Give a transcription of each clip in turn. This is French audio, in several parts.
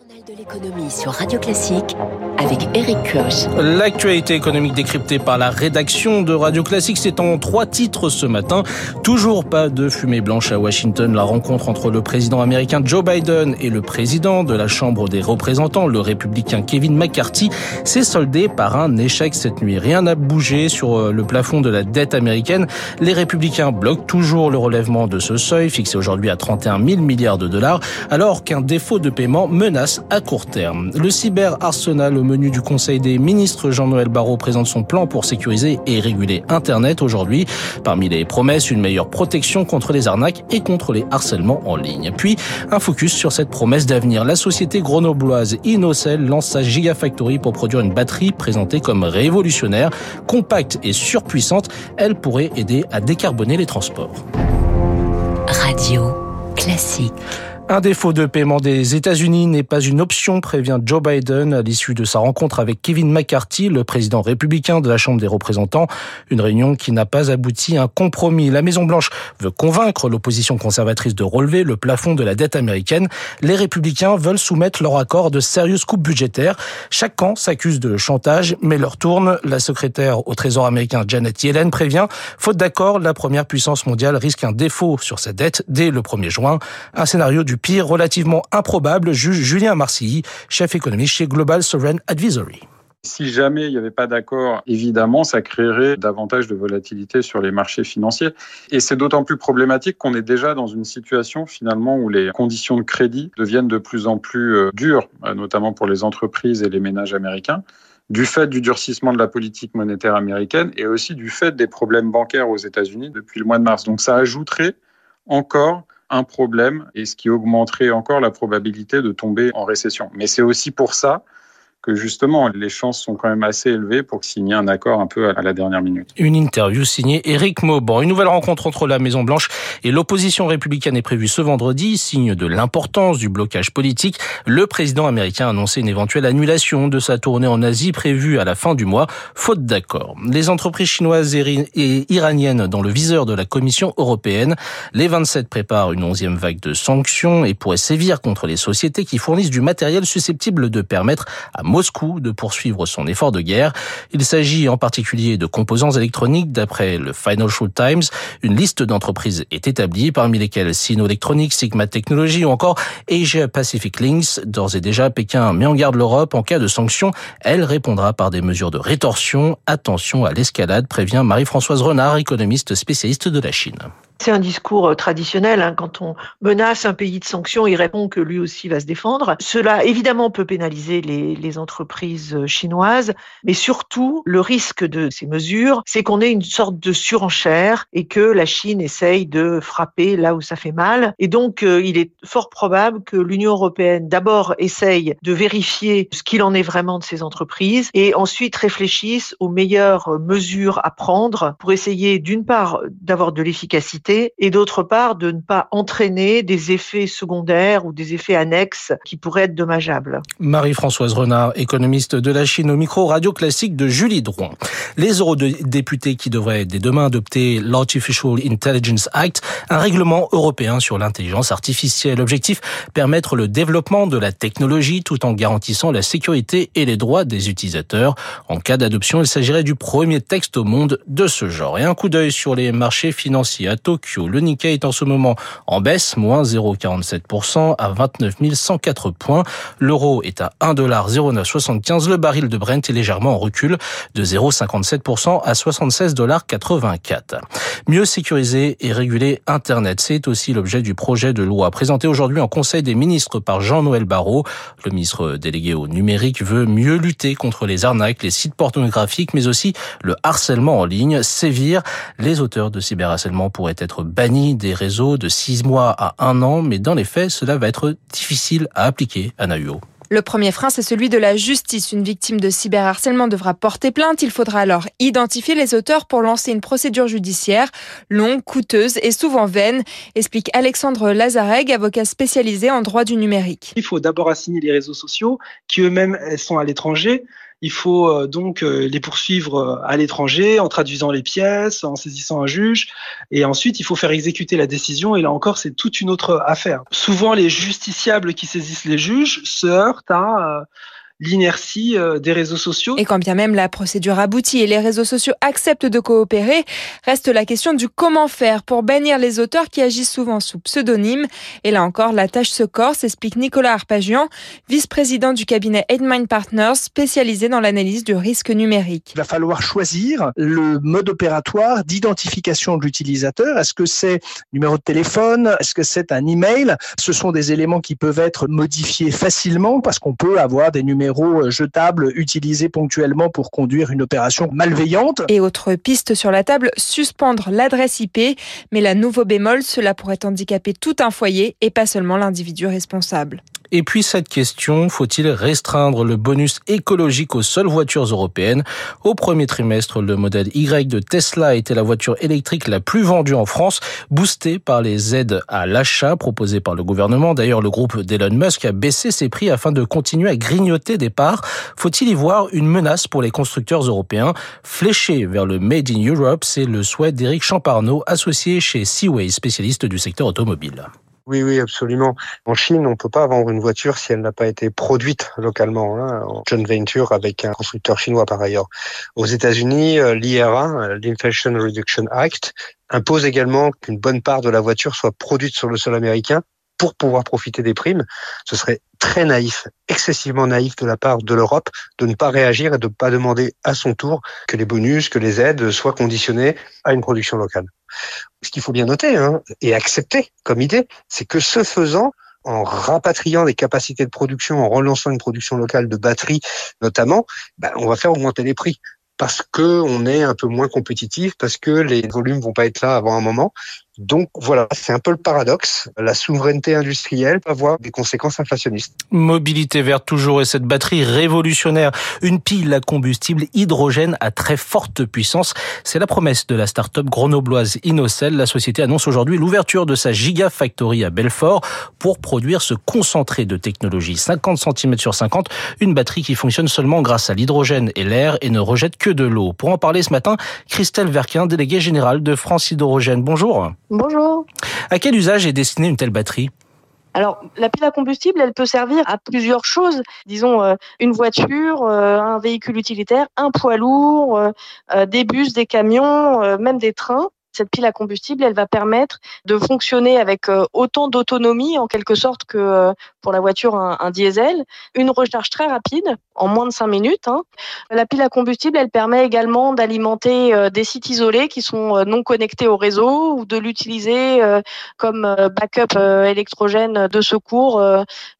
ayuda. De l'économie sur Radio Classique avec Eric. L'actualité économique décryptée par la rédaction de Radio Classique, c'est en trois titres ce matin. Toujours pas de fumée blanche à Washington. La rencontre entre le président américain Joe Biden et le président de la Chambre des représentants, le républicain Kevin McCarthy, s'est soldée par un échec cette nuit. Rien n'a bougé sur euh, le plafond de la dette américaine. Les républicains bloquent toujours le relèvement de ce seuil, fixé aujourd'hui à 31 000 milliards de dollars, alors qu'un défaut de paiement menace à court terme. Le cyber-arsenal au menu du Conseil des ministres, Jean-Noël Barrot présente son plan pour sécuriser et réguler Internet aujourd'hui. Parmi les promesses, une meilleure protection contre les arnaques et contre les harcèlements en ligne. Puis, un focus sur cette promesse d'avenir. La société grenobloise Inocel lance sa Gigafactory pour produire une batterie présentée comme révolutionnaire, compacte et surpuissante. Elle pourrait aider à décarboner les transports. Radio classique. Un défaut de paiement des États-Unis n'est pas une option, prévient Joe Biden à l'issue de sa rencontre avec Kevin McCarthy, le président républicain de la Chambre des représentants. Une réunion qui n'a pas abouti à un compromis. La Maison-Blanche veut convaincre l'opposition conservatrice de relever le plafond de la dette américaine. Les républicains veulent soumettre leur accord de sérieuses coupes budgétaires. Chaque camp s'accuse de chantage, mais leur tourne. La secrétaire au Trésor américain Janet Yellen prévient, faute d'accord, la première puissance mondiale risque un défaut sur sa dette dès le 1er juin. Un scénario du pire relativement improbable, juge Julien Marcilly, chef économiste chez Global Sovereign Advisory. Si jamais il n'y avait pas d'accord, évidemment, ça créerait davantage de volatilité sur les marchés financiers. Et c'est d'autant plus problématique qu'on est déjà dans une situation finalement où les conditions de crédit deviennent de plus en plus euh, dures, euh, notamment pour les entreprises et les ménages américains du fait du durcissement de la politique monétaire américaine et aussi du fait des problèmes bancaires aux États-Unis depuis le mois de mars. Donc ça ajouterait encore un problème et ce qui augmenterait encore la probabilité de tomber en récession. Mais c'est aussi pour ça que justement les chances sont quand même assez élevées pour signer un accord un peu à la dernière minute. Une interview signée Éric Mauban. Une nouvelle rencontre entre la Maison Blanche et l'opposition républicaine est prévue ce vendredi, signe de l'importance du blocage politique. Le président américain a annoncé une éventuelle annulation de sa tournée en Asie prévue à la fin du mois, faute d'accord. Les entreprises chinoises et iraniennes dans le viseur de la Commission européenne, les 27 préparent une onzième vague de sanctions et pourraient sévir contre les sociétés qui fournissent du matériel susceptible de permettre à Moscou de poursuivre son effort de guerre. Il s'agit en particulier de composants électroniques. D'après le Financial Times, une liste d'entreprises est établie, parmi lesquelles Sino Electronics, Sigma Technology ou encore Asia Pacific Links. D'ores et déjà, Pékin met en garde l'Europe en cas de sanctions. Elle répondra par des mesures de rétorsion. Attention à l'escalade, prévient Marie-Françoise Renard, économiste spécialiste de la Chine. C'est un discours euh, traditionnel. Hein. Quand on menace un pays de sanctions, il répond que lui aussi va se défendre. Cela, évidemment, peut pénaliser les, entreprises euh, chinoises, mais surtout, le risque de ces mesures, c'est qu'on ait une sorte de surenchère et que la Chine essaye de frapper là où ça fait mal. Et donc, euh, il est fort probable que l'Union européenne, d'abord, essaye de vérifier ce qu'il en est vraiment de ces entreprises et ensuite réfléchisse aux meilleures mesures à prendre pour essayer, d'une part, d'avoir de l'efficacité et d'autre part de ne pas entraîner des effets secondaires ou des effets annexes qui pourraient être dommageables. Marie-Françoise Renard, économiste de la Chine au micro radio classique de Julie Drouin. Les eurodéputés qui devraient dès demain adopter l'Artificial Intelligence Act, un règlement européen sur l'intelligence artificielle. Objectif, permettre le développement de la technologie tout en garantissant la sécurité et les droits des utilisateurs. En cas d'adoption, il s'agirait du premier texte au monde de ce genre. Et un coup d'œil sur les marchés financiers à Tokyo le Nikkei est en ce moment en baisse, moins 0,47% à 29 104 points. L'euro est à 1,0975. Le baril de Brent est légèrement en recul de 0,57% à 76,84 Mieux sécuriser et réguler Internet, c'est aussi l'objet du projet de loi présenté aujourd'hui en Conseil des ministres par Jean-Noël Barrot. Le ministre délégué au numérique veut mieux lutter contre les arnaques, les sites pornographiques, mais aussi le harcèlement en ligne. Sévir, les auteurs de cyberharcèlement pourraient être bannis des réseaux de six mois à un an, mais dans les faits, cela va être difficile à appliquer à Nahuo. Le premier frein, c'est celui de la justice. Une victime de cyberharcèlement devra porter plainte. Il faudra alors identifier les auteurs pour lancer une procédure judiciaire longue, coûteuse et souvent vaine, explique Alexandre Lazareg, avocat spécialisé en droit du numérique. Il faut d'abord assigner les réseaux sociaux qui eux-mêmes sont à l'étranger Il faut donc les poursuivre à l'étranger en traduisant les pièces, en saisissant un juge, et ensuite il faut faire exécuter la décision. Et là encore, c'est toute une autre affaire. Souvent, les justiciables qui saisissent les juges se heurtent à l'inertie euh, des réseaux sociaux. Et quand bien même la procédure aboutit et les réseaux sociaux acceptent de coopérer, reste la question du comment faire pour bannir les auteurs qui agissent souvent sous pseudonyme. Et là encore, la tâche se corse, explique Nicolas Arpagian, vice-président du cabinet Edmind Partners, spécialisé dans l'analyse du risque numérique. Il va falloir choisir le mode opératoire d'identification de l'utilisateur. Est-ce que c'est numéro de téléphone? Est-ce que c'est un email? Ce sont des éléments qui peuvent être modifiés facilement parce qu'on peut avoir des numéros euh, jetables utilisés ponctuellement pour conduire une opération malveillante. Et autre piste sur la table, suspendre l'adresse IP. Mais la nouveau bémol, cela pourrait handicaper tout un foyer et pas seulement l'individu responsable. Et puis cette question, faut-il restreindre le bonus écologique aux seules voitures européennes? Au premier trimestre, le modèle Y de Tesla était la voiture électrique la plus vendue en France, boostée par les aides à l'achat proposées par le gouvernement. D'ailleurs, le groupe d'Elon Musk a baissé ses prix afin de continuer à grignoter des parts. Faut-il y voir une menace pour les constructeurs européens? Fléché vers le Made in Europe, c'est le souhait d'Éric Champarneau, associé chez Seaway, spécialiste du secteur automobile. Oui, oui, absolument. En Chine, on ne peut pas vendre une voiture si elle n'a pas été produite localement, hein, en joint venture avec un constructeur chinois par ailleurs. Aux États-Unis, euh, l'IRA, euh, l'Inflation Reduction Act, impose également qu'une bonne part de la voiture soit produite sur le sol américain pour pouvoir profiter des primes. Ce serait très naïf, excessivement naïf de la part de l'Europe de ne pas réagir et de ne pas demander à son tour que les bonus, que les aides soient conditionnés à une production locale. Ce qu'il faut bien noter hein, et accepter comme idée, c'est que ce faisant, en rapatriant des capacités de production, en relançant une production locale de batteries notamment, ben, on va faire augmenter les prix parce que on est un peu moins compétitif, parce que les volumes vont pas être là avant un moment. Donc voilà, c'est un peu le paradoxe. La souveraineté industrielle peut avoir des conséquences inflationnistes. Mobilité verte toujours et cette batterie révolutionnaire, une pile à combustible hydrogène à très forte puissance. C'est la promesse de la start-up grenobloise Innocell. La société annonce aujourd'hui l'ouverture de sa Gigafactory à Belfort pour produire ce concentré de technologie 50 cm sur 50, une batterie qui fonctionne seulement grâce à l'hydrogène et l'air et ne rejette que de l'eau. Pour en parler ce matin, Christelle Verquin, déléguée générale de France Hydrogène. Bonjour. Bonjour. À quel usage est destinée une telle batterie? Alors, la pile à combustible, elle peut servir à plusieurs choses. Disons, euh, une voiture, euh, un véhicule utilitaire, un poids lourd, euh, des bus, des camions, même des trains cette pile à combustible, elle va permettre de fonctionner avec euh, autant d'autonomie en quelque sorte que euh, pour la voiture un, diesel, une recharge très rapide en moins de 5 minutes. Hein. La pile à combustible, elle permet également d'alimenter euh, des sites isolés qui sont non connectés au réseau ou de l'utiliser comme backup électrogène de secours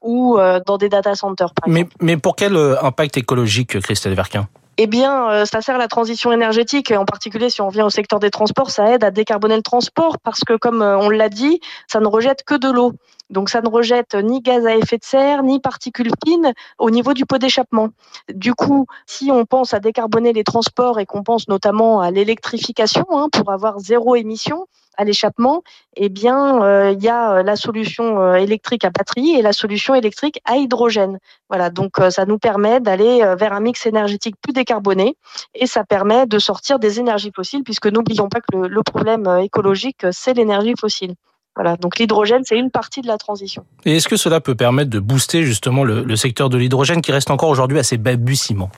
ou dans des data centers. mais, mais pour quel impact écologique, Christelle Verquin? Eh bien, euh, ça sert la transition énergétique, en particulier si on vient au secteur des transports, ça aide à décarboner le transport parce que, comme euh, on l'a dit, ça ne rejette que de l'eau. Donc, ça ne rejette ni gaz à effet de serre, ni particules fines au niveau du pot d'échappement. Du coup, si on pense à décarboner les transports et qu'on pense notamment à l'électrification hein, pour avoir zéro émission, à l'échappement, eh bien, euh, il y a euh, la solution euh, électrique à batterie et la solution électrique à hydrogène. Voilà, donc ça nous permet d'aller vers un mix énergétique plus décarboné et ça permet de sortir des énergies fossiles, puisque n'oublions pas que le, problème écologique, c'est l'énergie fossile. Voilà, donc l'hydrogène, c'est une partie de la transition. Et est-ce que cela peut permettre de booster justement le, secteur de l'hydrogène qui reste encore aujourd'hui assez balbutiement?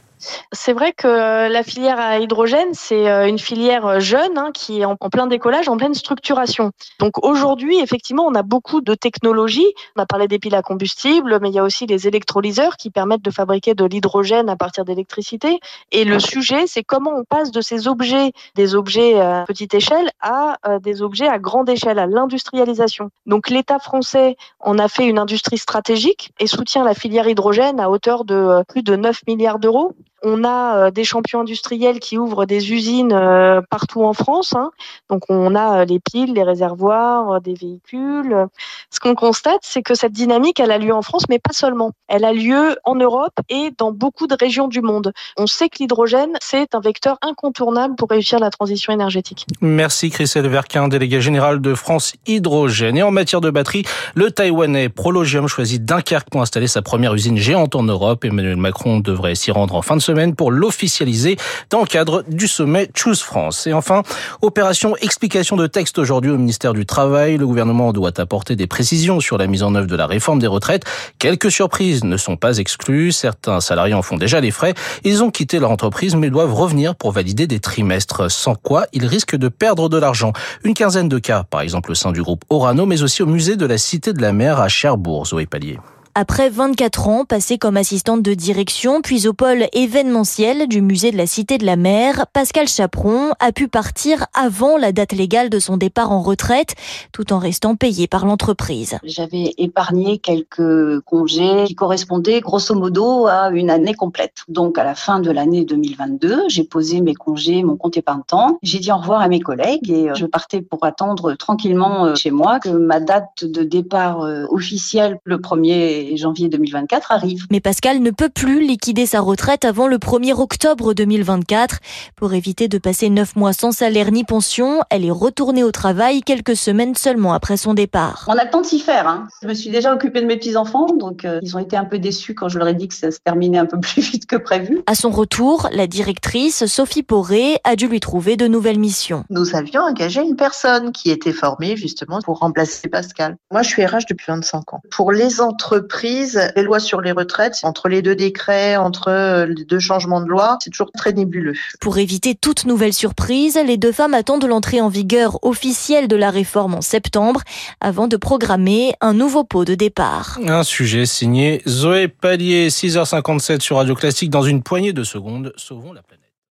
C'est vrai que euh, la filière à hydrogène, c'est euh, une filière euh, jeune hein, qui est en, plein décollage, en pleine structuration. Donc aujourd'hui, effectivement, on a beaucoup de technologies. On a parlé des piles à combustible, mais il y a aussi les électrolyseurs qui permettent de fabriquer de l'hydrogène à partir d'électricité. Et le sujet, c'est comment on passe de ces objets, des objets à petite échelle, à des objets à grande échelle, à l'industrialisation. Donc l'État français en a fait une industrie stratégique et soutient la filière hydrogène à hauteur de plus de 9 milliards d'euros on a euh, des champions industriels qui ouvrent des usines euh, partout en France. Hein. Donc on a euh, les piles, les réservoirs, des véhicules. Ce qu'on constate, c'est que cette dynamique, elle a lieu en France, mais pas seulement. Elle a lieu en Europe et dans beaucoup de régions du monde. On sait que l'hydrogène, c'est un vecteur incontournable pour réussir la transition énergétique. Merci Christelle Verquin, délégué général de France Hydrogène. Et en matière de batterie, le Taïwanais Prologium choisit Dunkerque pour installer sa première usine géante en Europe. Emmanuel Macron devrait s'y rendre en fin de semaine pour l'officialiser dans le cadre du sommet Choose France. Et enfin, opération explication de texte aujourd'hui au ministère du Travail. Le gouvernement doit apporter des précisions sur la mise en œuvre de la réforme des retraites. Quelques surprises ne sont pas exclues. Certains salariés en font déjà les frais. Ils ont quitté leur entreprise mais doivent revenir pour valider des trimestres, sans quoi ils risquent de perdre de l'argent. Une quinzaine de cas, par exemple au sein du groupe Orano, mais aussi au musée de la Cité de la Mer à Cherbourg, Zoé Pallier. Après 24 ans passés comme assistante de direction, puis au pôle événementiel du musée de la Cité de la Mer, Pascal Chaperon a pu partir avant la date légale de son départ en retraite, tout en restant payé par l'entreprise. J'avais épargné quelques congés qui correspondaient grosso modo à une année complète. Donc à la fin de l'année 2022, j'ai posé mes congés, mon compte épargne-temps. J'ai dit au revoir à mes collègues et je partais pour attendre tranquillement euh, chez moi que ma date de départ euh, officielle, le 1er janvier 2024 arrive. Mais Pascal ne peut plus liquider sa retraite avant le 1er octobre 2024. Pour éviter de passer neuf mois sans salaire ni pension, elle est retournée au travail quelques semaines seulement après son départ. On a le temps de s'y faire. Hein. Je me suis déjà occupée de mes petits-enfants, donc euh, ils ont été un peu déçus quand je leur ai dit que ça se terminait un peu plus vite que prévu. À son retour, la directrice, Sophie Poré, a dû lui trouver de nouvelles missions. Nous avions engagé une personne qui était formée justement pour remplacer Pascal. Moi, je suis RH depuis 25 ans. Pour les entreprises, les lois sur les retraites, entre les deux décrets, entre euh, les deux changements de loi, c'est toujours très nébuleux. Pour éviter toute nouvelle surprise, les deux femmes attendent l'entrée en vigueur officielle de la réforme en septembre avant de programmer un nouveau pot de départ. Un sujet signé Zoé Pallier, 6h57 sur Radio Classique. Dans une poignée de secondes, sauvons la planète.